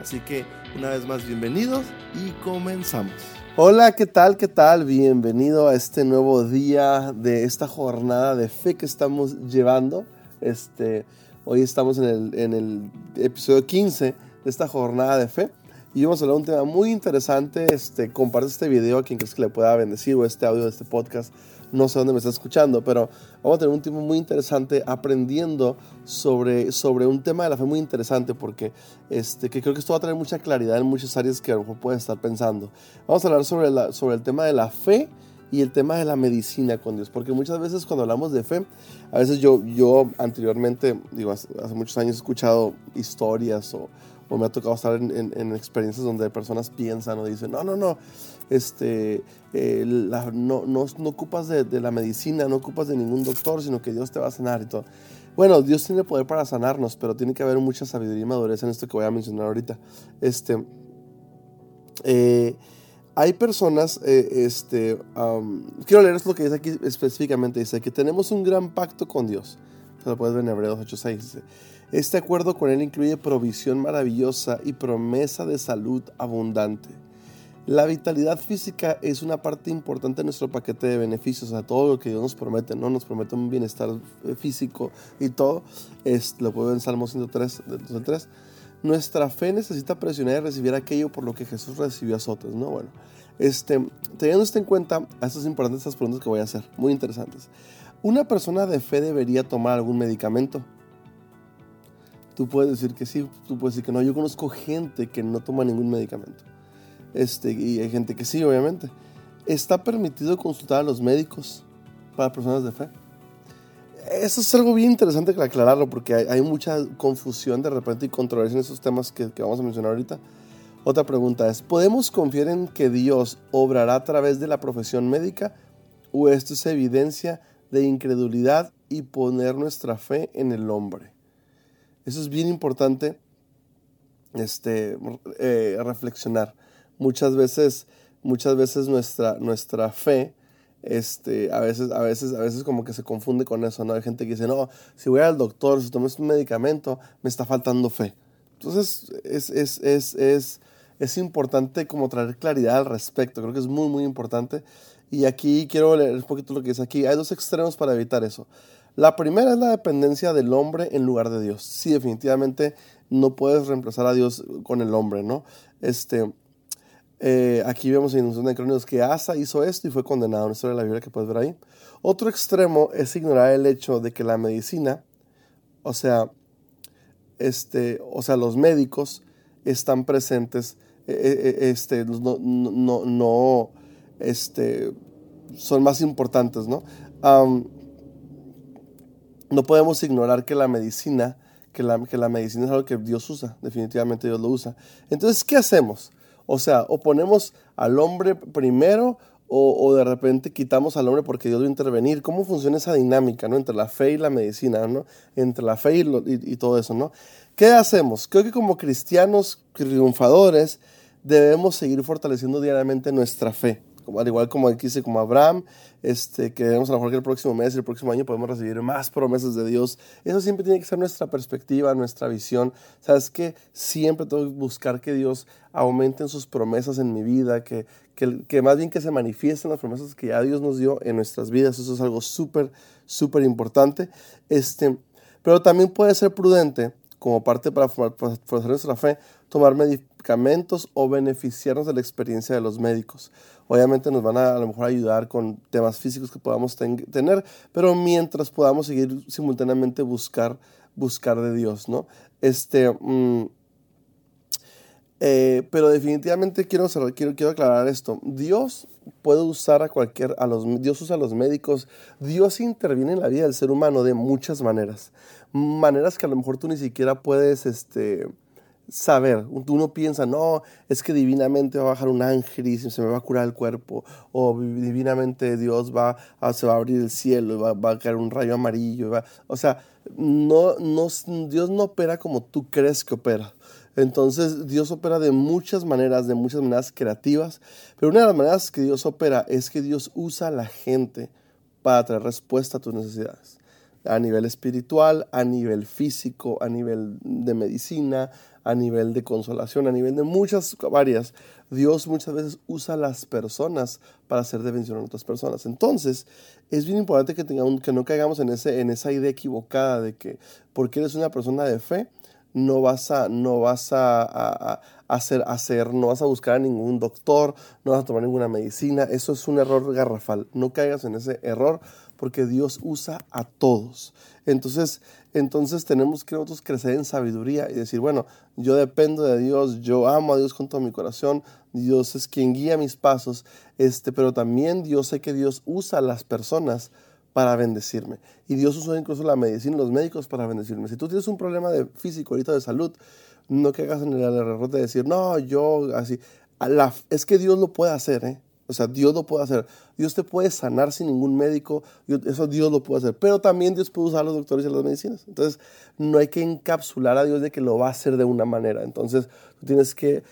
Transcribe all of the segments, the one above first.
Así que una vez más bienvenidos y comenzamos. Hola, ¿qué tal? ¿Qué tal? Bienvenido a este nuevo día de esta jornada de fe que estamos llevando. Este, hoy estamos en el, en el episodio 15 de esta jornada de fe y vamos a hablar de un tema muy interesante. Este, comparte este video a quien crees que le pueda bendecir o este audio de este podcast no sé dónde me está escuchando, pero vamos a tener un tiempo muy interesante aprendiendo sobre, sobre un tema de la fe muy interesante porque este, que creo que esto va a traer mucha claridad en muchas áreas que a lo mejor puedes estar pensando. Vamos a hablar sobre, la, sobre el tema de la fe y el tema de la medicina con Dios, porque muchas veces cuando hablamos de fe, a veces yo, yo anteriormente, digo, hace, hace muchos años he escuchado historias o, o me ha tocado estar en, en, experiencias donde personas piensan o dicen, no, no, no, este, eh, no, no, no, ocupas de, la medicina, no ocupas de ningún doctor, sino que Dios te va a sanar y todo. Bueno, Dios tiene poder para sanarnos, pero tiene que haber mucha sabiduría y madurez en esto que voy a mencionar ahorita. Este, eh, hay personas, eh, este, quiero leer lo que dice aquí específicamente, dice que tenemos un gran pacto con Dios. Lo puedes ver en Hebreos 8.6. Dice, este acuerdo con Él incluye provisión maravillosa y promesa de salud abundante. La vitalidad física es una parte importante de nuestro paquete de beneficios, a todo lo que Dios nos promete, ¿no? Nos promete un bienestar físico y todo, es, lo puedo ver en Salmo 103, 103. Nuestra fe necesita presionar y recibir aquello por lo que Jesús recibió azotes, ¿no? Bueno, este, teniendo esto en cuenta, esto es importante estas preguntas que voy a hacer, muy interesantes. ¿Una persona de fe debería tomar algún medicamento? Tú puedes decir que sí, tú puedes decir que no. Yo conozco gente que no toma ningún medicamento. Este, y hay gente que sí, obviamente. ¿Está permitido consultar a los médicos para personas de fe? Eso es algo bien interesante que aclararlo porque hay, mucha confusión de repente y controversia en esos temas que, que vamos a mencionar ahorita. Otra pregunta es, ¿podemos confiar en que Dios obrará a través de la profesión médica o esto es evidencia de incredulidad y poner nuestra fe en el hombre? Eso es bien importante este, eh, reflexionar. Muchas veces, muchas veces nuestra, nuestra fe, este, a veces, a veces, a veces como que se confunde con eso, ¿no? Hay gente que dice, no, si voy al doctor, si tomas un medicamento, me está faltando fe. Entonces, es, es, es, es, es importante como traer claridad al respecto. Creo que es muy, muy importante. Y aquí quiero leer un poquito lo que dice aquí. Hay dos extremos para evitar eso. La primera es la dependencia del hombre en lugar de Dios. Sí, definitivamente no puedes reemplazar a Dios con el hombre, ¿no? Este, eh, aquí vemos en de Crónicas que Asa hizo esto y fue condenado, una historia de la Biblia que puedes ver ahí. Otro extremo es ignorar el hecho de que la medicina, o sea, este, o sea, los médicos están presentes, eh, eh, este, no, no, este, son más importantes, ¿no? no podemos ignorar que la medicina, que la, medicina es algo que Dios usa, definitivamente Dios lo usa. Entonces, ¿qué hacemos? O sea, o ponemos al hombre primero o, de repente quitamos al hombre porque Dios va a intervenir. ¿Cómo funciona esa dinámica, no? Entre la fe y la medicina, ¿no? Entre la fe y todo eso, ¿no? ¿Qué hacemos? Creo que como cristianos triunfadores debemos seguir fortaleciendo diariamente nuestra fe al igual como aquí dice, como Abraham, este, que debemos a lo mejor que el próximo mes el próximo año podemos recibir más promesas de Dios. Eso siempre tiene que ser nuestra perspectiva, nuestra visión. Sabes que siempre tengo que buscar que Dios aumente en sus promesas en mi vida, que, que, que más bien que se manifiesten las promesas que ya Dios nos dio en nuestras vidas. Eso es algo súper, súper importante. Este, pero también puede ser prudente como parte para forzar nuestra fe, tomar o beneficiarnos de la experiencia de los médicos. Obviamente nos van a a lo mejor ayudar con temas físicos que podamos ten tener, pero mientras podamos seguir simultáneamente buscar, buscar de Dios, ¿no? Este, mmm, eh, pero definitivamente quiero, quiero, quiero aclarar esto. Dios puede usar a cualquier, a los, Dios usa a los médicos, Dios interviene en la vida del ser humano de muchas maneras. Maneras que a lo mejor tú ni siquiera puedes, este, saber. Uno piensa, no, es que divinamente va a bajar un ángel y se me va a curar el cuerpo, o divinamente Dios va a, se va a abrir el cielo y va, a caer un rayo amarillo. o sea, no, no, Dios no opera como tú crees que opera. Entonces Dios opera de muchas maneras, de muchas maneras creativas, pero una de las maneras que Dios opera es que Dios usa a la gente para traer respuesta a tus necesidades a nivel espiritual, a nivel físico, a nivel de medicina, a nivel de consolación, a nivel de muchas varias. Dios muchas veces usa a las personas para hacer de a otras personas. Entonces, es bien importante que, tengamos, que no caigamos en, ese, en esa idea equivocada de que porque eres una persona de fe, no vas a, no vas a, hacer, hacer, no vas a buscar a ningún doctor, no vas a tomar ninguna medicina. Eso es un error garrafal. No caigas en ese error porque Dios usa a todos. Entonces, entonces tenemos que nosotros crecer en sabiduría y decir, bueno, yo dependo de Dios, yo amo a Dios con todo mi corazón, Dios es quien guía mis pasos, este, pero también Dios sé que Dios usa a las personas para bendecirme. Y Dios usa incluso la medicina, los médicos para bendecirme. Si tú tienes un problema de físico ahorita de salud, no que hagas en el error de decir, no, yo así. es que Dios lo puede hacer, ¿eh? O sea, Dios lo puede hacer. Dios te puede sanar sin ningún médico. Eso Dios lo puede hacer. Pero también Dios puede usar a los doctores y las medicinas. Entonces, no hay que encapsular a Dios de que lo va a hacer de una manera. Entonces, tú tienes que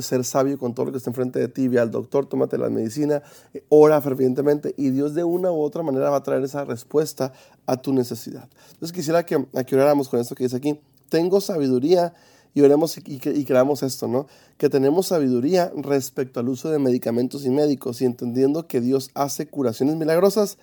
ser sabio con todo lo que está enfrente de ti. Ve al doctor, tómate la medicina, eh, ora fervientemente y Dios de una u otra manera va a traer esa respuesta a tu necesidad. Entonces, quisiera que, que oráramos con esto que dice aquí. Tengo sabiduría y veremos y, creamos esto, ¿no? Que tenemos sabiduría respecto al uso de medicamentos y médicos y entendiendo que Dios hace curaciones milagrosas,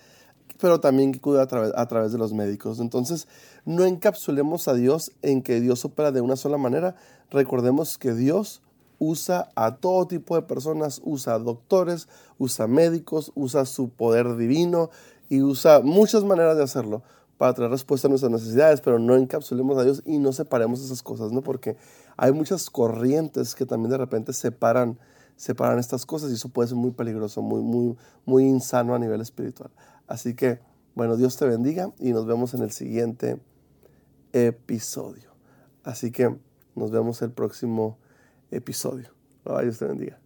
pero también que cura a través, a través de los médicos. Entonces, no encapsulemos a Dios en que Dios opera de una sola manera. Recordemos que Dios usa a todo tipo de personas, usa doctores, usa médicos, usa su poder divino y usa muchas maneras de hacerlo para traer respuesta a nuestras necesidades, pero no encapsulemos a Dios y no separemos esas cosas, ¿no? Porque hay muchas corrientes que también de repente separan, separan estas cosas y eso puede ser muy peligroso, muy, muy, muy insano a nivel espiritual. Así que, bueno, Dios te bendiga y nos vemos en el siguiente episodio. Así que nos vemos el próximo episodio. Dios te bendiga.